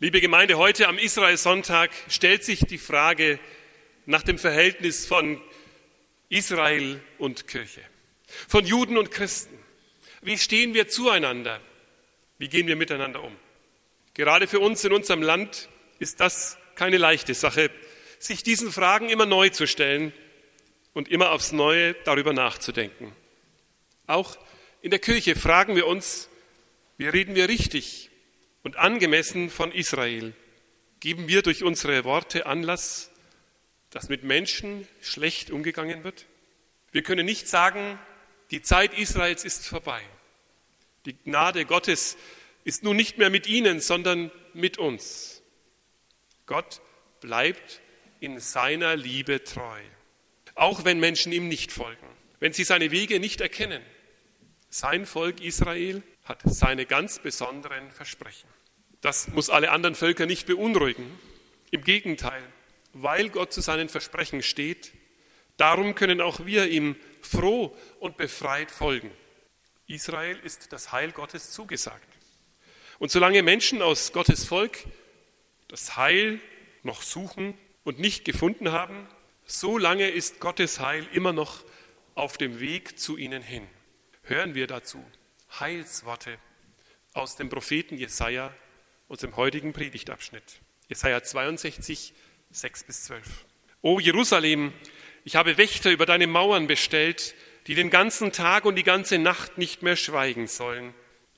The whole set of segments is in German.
Liebe Gemeinde, heute am Israel-Sonntag stellt sich die Frage nach dem Verhältnis von Israel und Kirche, von Juden und Christen. Wie stehen wir zueinander? Wie gehen wir miteinander um? Gerade für uns in unserem Land ist das keine leichte Sache, sich diesen Fragen immer neu zu stellen und immer aufs Neue darüber nachzudenken. Auch in der Kirche fragen wir uns, wie reden wir richtig und angemessen von Israel geben wir durch unsere Worte Anlass, dass mit Menschen schlecht umgegangen wird? Wir können nicht sagen, die Zeit Israels ist vorbei. Die Gnade Gottes ist nun nicht mehr mit ihnen, sondern mit uns. Gott bleibt in seiner Liebe treu, auch wenn Menschen ihm nicht folgen, wenn sie seine Wege nicht erkennen. Sein Volk Israel hat seine ganz besonderen Versprechen. Das muss alle anderen Völker nicht beunruhigen. Im Gegenteil, weil Gott zu seinen Versprechen steht, darum können auch wir ihm froh und befreit folgen. Israel ist das Heil Gottes zugesagt. Und solange Menschen aus Gottes Volk das Heil noch suchen und nicht gefunden haben, so lange ist Gottes Heil immer noch auf dem Weg zu ihnen hin. Hören wir dazu Heilsworte aus dem Propheten Jesaja unserem heutigen Predigtabschnitt. Jesaja 62, 6 bis 12. O Jerusalem, ich habe Wächter über deine Mauern bestellt, die den ganzen Tag und die ganze Nacht nicht mehr schweigen sollen,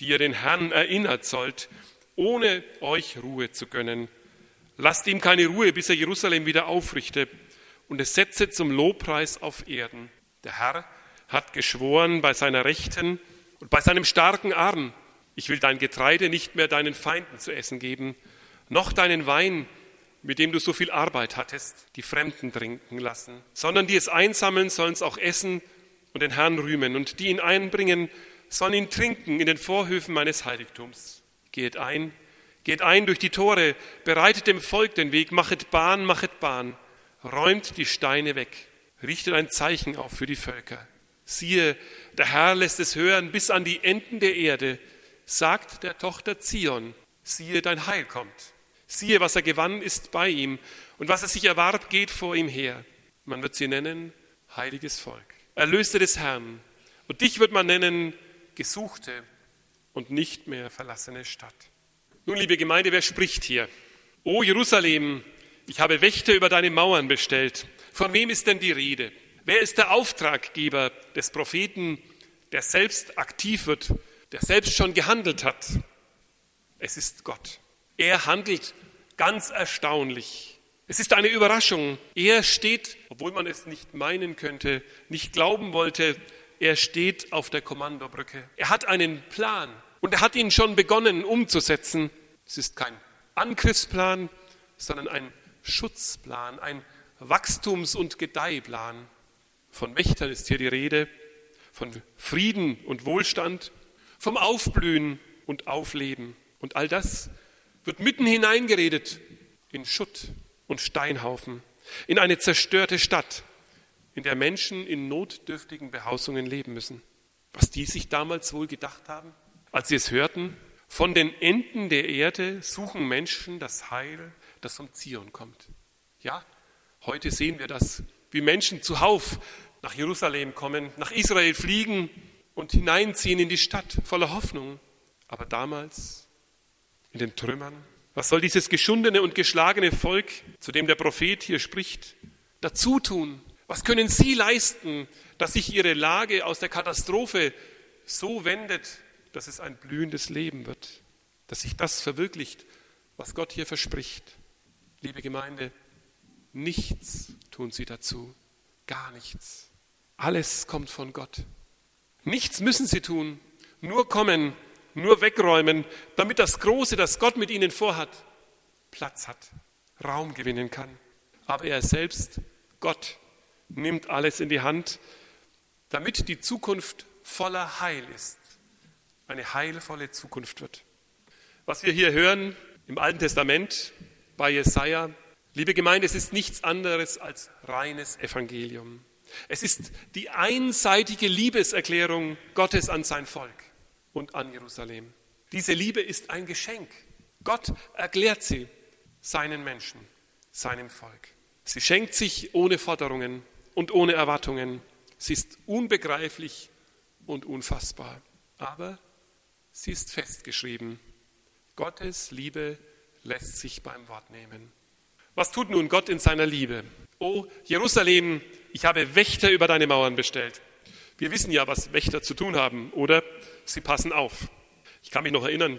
die ihr den Herrn erinnert sollt, ohne euch Ruhe zu gönnen. Lasst ihm keine Ruhe, bis er Jerusalem wieder aufrichte und es setze zum Lobpreis auf Erden. Der Herr hat geschworen bei seiner Rechten und bei seinem starken Arm, ich will dein Getreide nicht mehr deinen Feinden zu essen geben, noch deinen Wein, mit dem du so viel Arbeit hattest, die Fremden trinken lassen, sondern die es einsammeln, sollen es auch essen und den Herrn rühmen, und die ihn einbringen, sollen ihn trinken in den Vorhöfen meines Heiligtums. Geht ein, geht ein durch die Tore, bereitet dem Volk den Weg, machet Bahn, machet Bahn, räumt die Steine weg, richtet ein Zeichen auf für die Völker. Siehe, der Herr lässt es hören bis an die Enden der Erde, sagt der Tochter Zion, siehe, dein Heil kommt. Siehe, was er gewann, ist bei ihm, und was er sich erwarb, geht vor ihm her. Man wird sie nennen heiliges Volk, Erlöste des Herrn. Und dich wird man nennen gesuchte und nicht mehr verlassene Stadt. Nun, liebe Gemeinde, wer spricht hier? O Jerusalem, ich habe Wächter über deine Mauern bestellt. Von wem ist denn die Rede? Wer ist der Auftraggeber des Propheten, der selbst aktiv wird der selbst schon gehandelt hat. Es ist Gott. Er handelt ganz erstaunlich. Es ist eine Überraschung. Er steht, obwohl man es nicht meinen könnte, nicht glauben wollte, er steht auf der Kommandobrücke. Er hat einen Plan und er hat ihn schon begonnen umzusetzen. Es ist kein Angriffsplan, sondern ein Schutzplan, ein Wachstums- und Gedeihplan. Von Wächtern ist hier die Rede, von Frieden und Wohlstand, vom Aufblühen und Aufleben. Und all das wird mitten hineingeredet in Schutt und Steinhaufen, in eine zerstörte Stadt, in der Menschen in notdürftigen Behausungen leben müssen. Was die sich damals wohl gedacht haben, als sie es hörten, von den Enden der Erde suchen Menschen das Heil, das vom Zion kommt. Ja, heute sehen wir das, wie Menschen zuhauf nach Jerusalem kommen, nach Israel fliegen, und hineinziehen in die Stadt voller Hoffnung. Aber damals in den Trümmern, was soll dieses geschundene und geschlagene Volk, zu dem der Prophet hier spricht, dazu tun? Was können sie leisten, dass sich ihre Lage aus der Katastrophe so wendet, dass es ein blühendes Leben wird, dass sich das verwirklicht, was Gott hier verspricht? Liebe Gemeinde, nichts tun sie dazu, gar nichts. Alles kommt von Gott. Nichts müssen sie tun, nur kommen, nur wegräumen, damit das Große, das Gott mit ihnen vorhat, Platz hat, Raum gewinnen kann. Aber er selbst, Gott, nimmt alles in die Hand, damit die Zukunft voller Heil ist, eine heilvolle Zukunft wird. Was wir hier hören im Alten Testament bei Jesaja, liebe Gemeinde, es ist nichts anderes als reines Evangelium. Es ist die einseitige Liebeserklärung Gottes an sein Volk und an Jerusalem. Diese Liebe ist ein Geschenk. Gott erklärt sie seinen Menschen, seinem Volk. Sie schenkt sich ohne Forderungen und ohne Erwartungen. Sie ist unbegreiflich und unfassbar. Aber sie ist festgeschrieben. Gottes Liebe lässt sich beim Wort nehmen. Was tut nun Gott in seiner Liebe? O Jerusalem, ich habe Wächter über deine Mauern bestellt. Wir wissen ja, was Wächter zu tun haben, oder? Sie passen auf. Ich kann mich noch erinnern,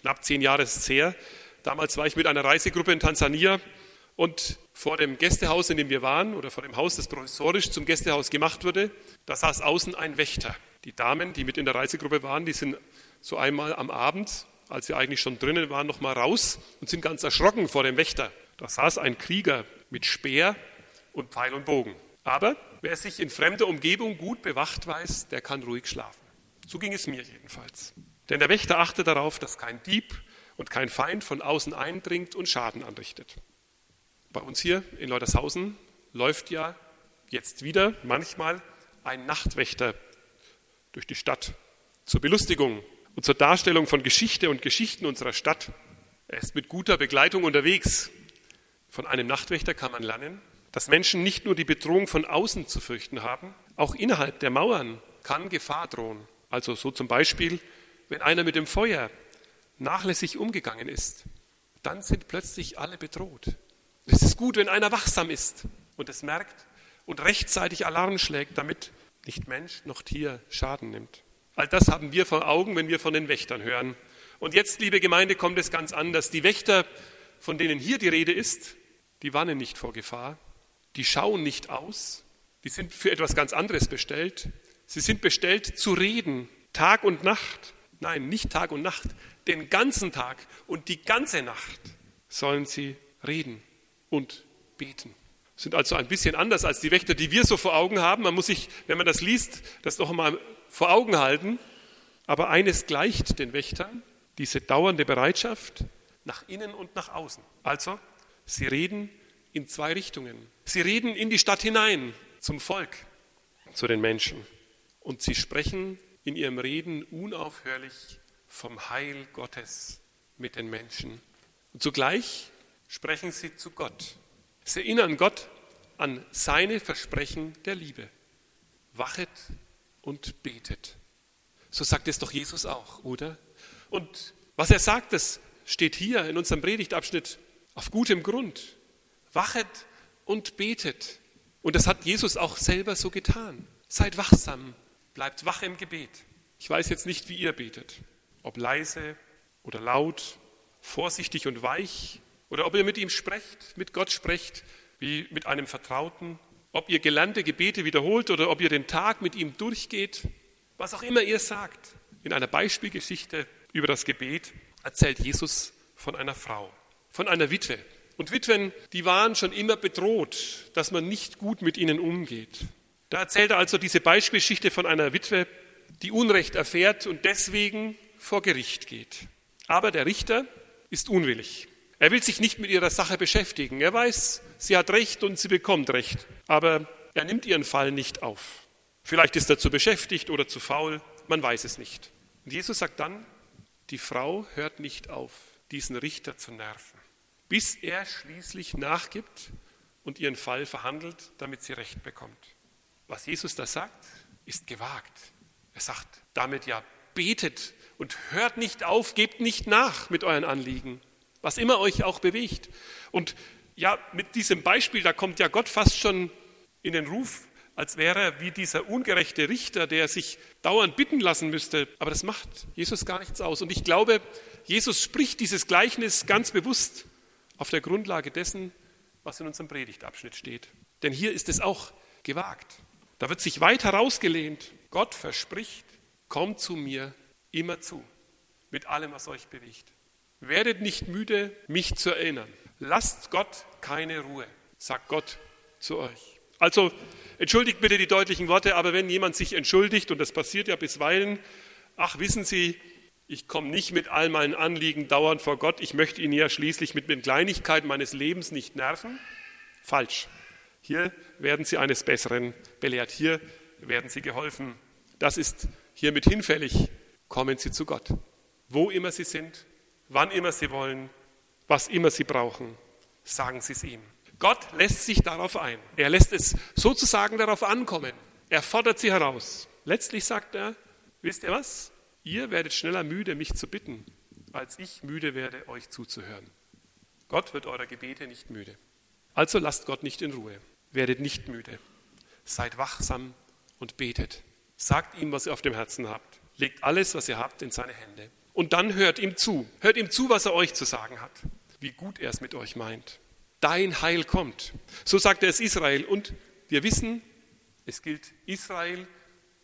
knapp zehn Jahre ist es her. Damals war ich mit einer Reisegruppe in Tansania und vor dem Gästehaus, in dem wir waren, oder vor dem Haus, das provisorisch zum Gästehaus gemacht wurde, da saß außen ein Wächter. Die Damen, die mit in der Reisegruppe waren, die sind so einmal am Abend, als wir eigentlich schon drinnen waren, noch mal raus und sind ganz erschrocken vor dem Wächter. Da saß ein Krieger mit Speer und Pfeil und Bogen. Aber wer sich in fremder Umgebung gut bewacht weiß, der kann ruhig schlafen. So ging es mir jedenfalls. Denn der Wächter achtet darauf, dass kein Dieb und kein Feind von außen eindringt und Schaden anrichtet. Bei uns hier in Leutershausen läuft ja jetzt wieder manchmal ein Nachtwächter durch die Stadt zur Belustigung und zur Darstellung von Geschichte und Geschichten unserer Stadt. Er ist mit guter Begleitung unterwegs. Von einem Nachtwächter kann man lernen, dass Menschen nicht nur die Bedrohung von außen zu fürchten haben, auch innerhalb der Mauern kann Gefahr drohen. Also so zum Beispiel, wenn einer mit dem Feuer nachlässig umgegangen ist, dann sind plötzlich alle bedroht. Es ist gut, wenn einer wachsam ist und es merkt und rechtzeitig Alarm schlägt, damit nicht Mensch noch Tier Schaden nimmt. All das haben wir vor Augen, wenn wir von den Wächtern hören. Und jetzt, liebe Gemeinde, kommt es ganz anders. Die Wächter, von denen hier die Rede ist, die warnen nicht vor Gefahr, die schauen nicht aus, die sind für etwas ganz anderes bestellt. Sie sind bestellt zu reden, Tag und Nacht. Nein, nicht Tag und Nacht, den ganzen Tag und die ganze Nacht sollen sie reden und beten. Sind also ein bisschen anders als die Wächter, die wir so vor Augen haben. Man muss sich, wenn man das liest, das noch einmal vor Augen halten. Aber eines gleicht den Wächtern, diese dauernde Bereitschaft nach innen und nach außen. Also, sie reden in zwei Richtungen. Sie reden in die Stadt hinein, zum Volk, zu den Menschen. Und sie sprechen in ihrem Reden unaufhörlich vom Heil Gottes mit den Menschen. Und zugleich sprechen sie zu Gott. Sie erinnern Gott an seine Versprechen der Liebe. Wachet und betet. So sagt es doch Jesus auch, oder? Und was er sagt, das steht hier in unserem Predigtabschnitt auf gutem Grund. Wachet und betet. Und das hat Jesus auch selber so getan. Seid wachsam, bleibt wach im Gebet. Ich weiß jetzt nicht, wie ihr betet. Ob leise oder laut, vorsichtig und weich, oder ob ihr mit ihm sprecht, mit Gott sprecht, wie mit einem Vertrauten, ob ihr gelernte Gebete wiederholt oder ob ihr den Tag mit ihm durchgeht, was auch immer ihr sagt. In einer Beispielgeschichte über das Gebet erzählt Jesus von einer Frau, von einer Witwe. Und Witwen, die waren schon immer bedroht, dass man nicht gut mit ihnen umgeht. Da erzählt er also diese Beispielgeschichte von einer Witwe, die Unrecht erfährt und deswegen vor Gericht geht. Aber der Richter ist unwillig. Er will sich nicht mit ihrer Sache beschäftigen. Er weiß, sie hat Recht und sie bekommt Recht. Aber er nimmt ihren Fall nicht auf. Vielleicht ist er zu beschäftigt oder zu faul, man weiß es nicht. Und Jesus sagt dann, die Frau hört nicht auf, diesen Richter zu nerven, bis er schließlich nachgibt und ihren Fall verhandelt, damit sie Recht bekommt. Was Jesus da sagt, ist gewagt. Er sagt damit ja, betet und hört nicht auf, gebt nicht nach mit euren Anliegen was immer euch auch bewegt. Und ja, mit diesem Beispiel, da kommt ja Gott fast schon in den Ruf, als wäre er wie dieser ungerechte Richter, der sich dauernd bitten lassen müsste. Aber das macht Jesus gar nichts aus. Und ich glaube, Jesus spricht dieses Gleichnis ganz bewusst auf der Grundlage dessen, was in unserem Predigtabschnitt steht. Denn hier ist es auch gewagt. Da wird sich weit herausgelehnt. Gott verspricht, kommt zu mir immer zu, mit allem, was euch bewegt. Werdet nicht müde, mich zu erinnern. Lasst Gott keine Ruhe, sagt Gott zu euch. Also entschuldigt bitte die deutlichen Worte, aber wenn jemand sich entschuldigt, und das passiert ja bisweilen, ach wissen Sie, ich komme nicht mit all meinen Anliegen dauernd vor Gott, ich möchte ihn ja schließlich mit den Kleinigkeiten meines Lebens nicht nerven. Falsch. Hier werden Sie eines Besseren belehrt, hier werden Sie geholfen. Das ist hiermit hinfällig. Kommen Sie zu Gott, wo immer Sie sind, wann immer Sie wollen, was immer Sie brauchen, sagen Sie es ihm. Gott lässt sich darauf ein. Er lässt es sozusagen darauf ankommen. Er fordert Sie heraus. Letztlich sagt er, wisst ihr was? Ihr werdet schneller müde, mich zu bitten, als ich müde werde, euch zuzuhören. Gott wird eurer Gebete nicht müde. Also lasst Gott nicht in Ruhe. Werdet nicht müde. Seid wachsam und betet. Sagt ihm, was ihr auf dem Herzen habt. Legt alles, was ihr habt, in seine Hände. Und dann hört ihm zu. Hört ihm zu, was er euch zu sagen hat. Wie gut er es mit euch meint. Dein Heil kommt. So sagt er es Israel. Und wir wissen, es gilt Israel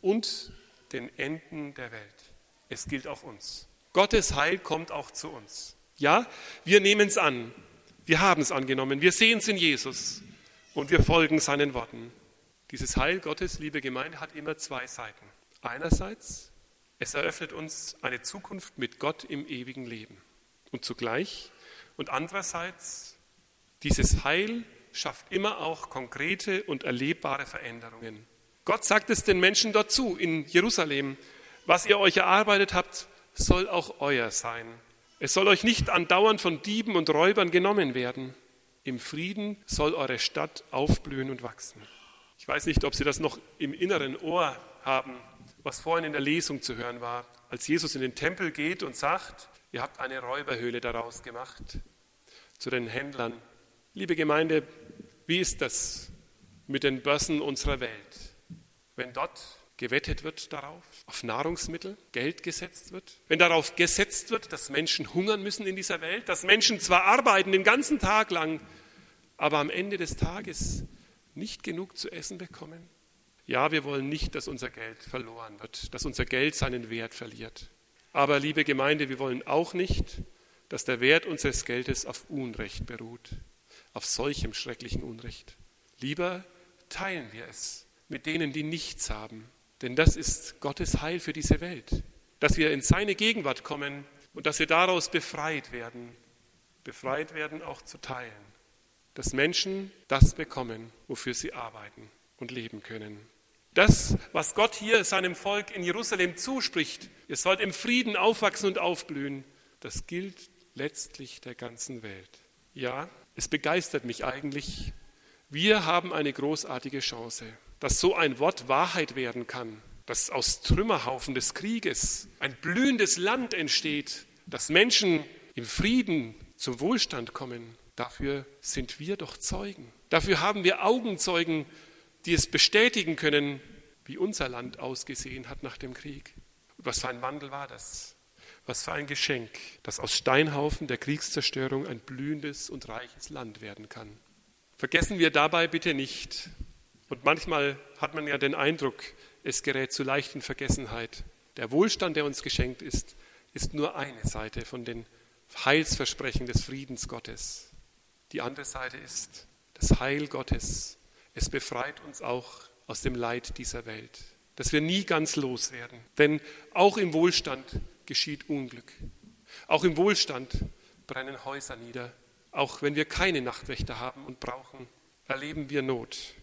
und den Enden der Welt. Es gilt auch uns. Gottes Heil kommt auch zu uns. Ja, wir nehmen es an. Wir haben es angenommen. Wir sehen es in Jesus. Und wir folgen seinen Worten. Dieses Heil Gottes, liebe Gemeinde, hat immer zwei Seiten. Einerseits, es eröffnet uns eine Zukunft mit Gott im ewigen Leben. Und zugleich, und andererseits, dieses Heil schafft immer auch konkrete und erlebbare Veränderungen. Gott sagt es den Menschen dort zu, in Jerusalem. Was ihr euch erarbeitet habt, soll auch euer sein. Es soll euch nicht andauernd von Dieben und Räubern genommen werden. Im Frieden soll eure Stadt aufblühen und wachsen. Ich weiß nicht, ob Sie das noch im inneren Ohr haben, was vorhin in der Lesung zu hören war, als Jesus in den Tempel geht und sagt, ihr habt eine Räuberhöhle daraus gemacht zu den Händlern. Liebe Gemeinde, wie ist das mit den Börsen unserer Welt? Wenn dort gewettet wird darauf, auf Nahrungsmittel Geld gesetzt wird, wenn darauf gesetzt wird, dass Menschen hungern müssen in dieser Welt, dass Menschen zwar arbeiten den ganzen Tag lang, aber am Ende des Tages nicht genug zu essen bekommen? Ja, wir wollen nicht, dass unser Geld verloren wird, dass unser Geld seinen Wert verliert. Aber, liebe Gemeinde, wir wollen auch nicht, dass der Wert unseres Geldes auf Unrecht beruht, auf solchem schrecklichen Unrecht. Lieber teilen wir es mit denen, die nichts haben, denn das ist Gottes Heil für diese Welt, dass wir in seine Gegenwart kommen und dass wir daraus befreit werden, befreit werden auch zu teilen dass Menschen das bekommen, wofür sie arbeiten und leben können. Das, was Gott hier seinem Volk in Jerusalem zuspricht, ihr sollt im Frieden aufwachsen und aufblühen, das gilt letztlich der ganzen Welt. Ja, es begeistert mich eigentlich. Wir haben eine großartige Chance, dass so ein Wort Wahrheit werden kann, dass aus Trümmerhaufen des Krieges ein blühendes Land entsteht, dass Menschen im Frieden zum Wohlstand kommen, Dafür sind wir doch Zeugen. Dafür haben wir Augenzeugen, die es bestätigen können, wie unser Land ausgesehen hat nach dem Krieg. Und was für ein Wandel war das? Was für ein Geschenk, dass aus Steinhaufen der Kriegszerstörung ein blühendes und reiches Land werden kann. Vergessen wir dabei bitte nicht, und manchmal hat man ja den Eindruck, es gerät zu leicht in Vergessenheit. Der Wohlstand, der uns geschenkt ist, ist nur eine Seite von den Heilsversprechen des Friedens Gottes. Die andere Seite ist das Heil Gottes. Es befreit uns auch aus dem Leid dieser Welt, dass wir nie ganz loswerden. Denn auch im Wohlstand geschieht Unglück. Auch im Wohlstand brennen Häuser nieder. Auch wenn wir keine Nachtwächter haben und brauchen, erleben wir Not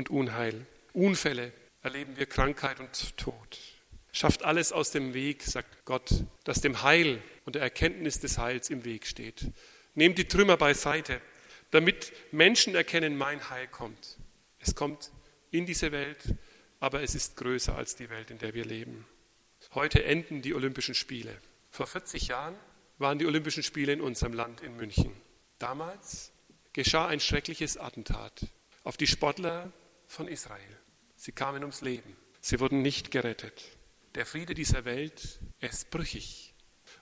und Unheil. Unfälle erleben wir Krankheit und Tod. Schafft alles aus dem Weg, sagt Gott, das dem Heil und der Erkenntnis des Heils im Weg steht. Nehmt die Trümmer beiseite, damit Menschen erkennen, mein Heil kommt. Es kommt in diese Welt, aber es ist größer als die Welt, in der wir leben. Heute enden die Olympischen Spiele. Vor 40 Jahren waren die Olympischen Spiele in unserem Land in München. Damals geschah ein schreckliches Attentat auf die Sportler von Israel. Sie kamen ums Leben. Sie wurden nicht gerettet. Der Friede dieser Welt ist brüchig.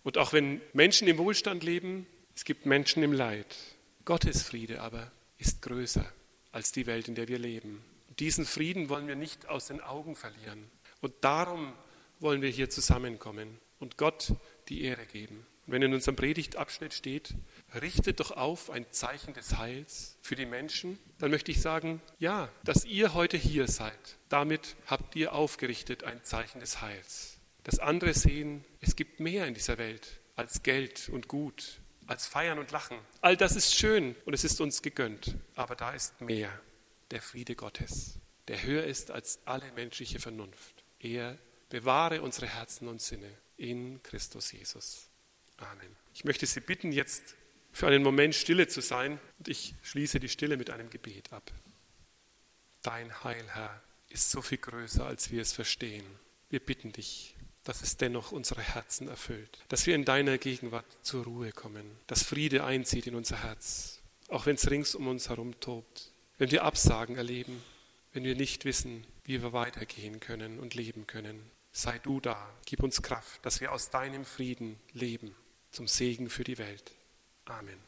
Und auch wenn Menschen im Wohlstand leben, es gibt Menschen im Leid. Gottes Friede aber ist größer als die Welt, in der wir leben. Diesen Frieden wollen wir nicht aus den Augen verlieren. Und darum wollen wir hier zusammenkommen und Gott die Ehre geben. Und wenn in unserem Predigtabschnitt steht, richtet doch auf ein Zeichen des Heils für die Menschen, dann möchte ich sagen, ja, dass ihr heute hier seid, damit habt ihr aufgerichtet ein Zeichen des Heils. Dass andere sehen, es gibt mehr in dieser Welt als Geld und Gut, als Feiern und Lachen. All das ist schön und es ist uns gegönnt. Aber da ist mehr, der Friede Gottes, der höher ist als alle menschliche Vernunft. Er bewahre unsere Herzen und Sinne in Christus Jesus. Amen. Ich möchte Sie bitten, jetzt für einen Moment stille zu sein und ich schließe die Stille mit einem Gebet ab. Dein Heil, Herr, ist so viel größer, als wir es verstehen. Wir bitten dich, dass es dennoch unsere Herzen erfüllt, dass wir in deiner Gegenwart zur Ruhe kommen, dass Friede einzieht in unser Herz, auch wenn es rings um uns herum tobt, wenn wir Absagen erleben, wenn wir nicht wissen, wie wir weitergehen können und leben können. Sei du da, gib uns Kraft, dass wir aus deinem Frieden leben, zum Segen für die Welt. Amen.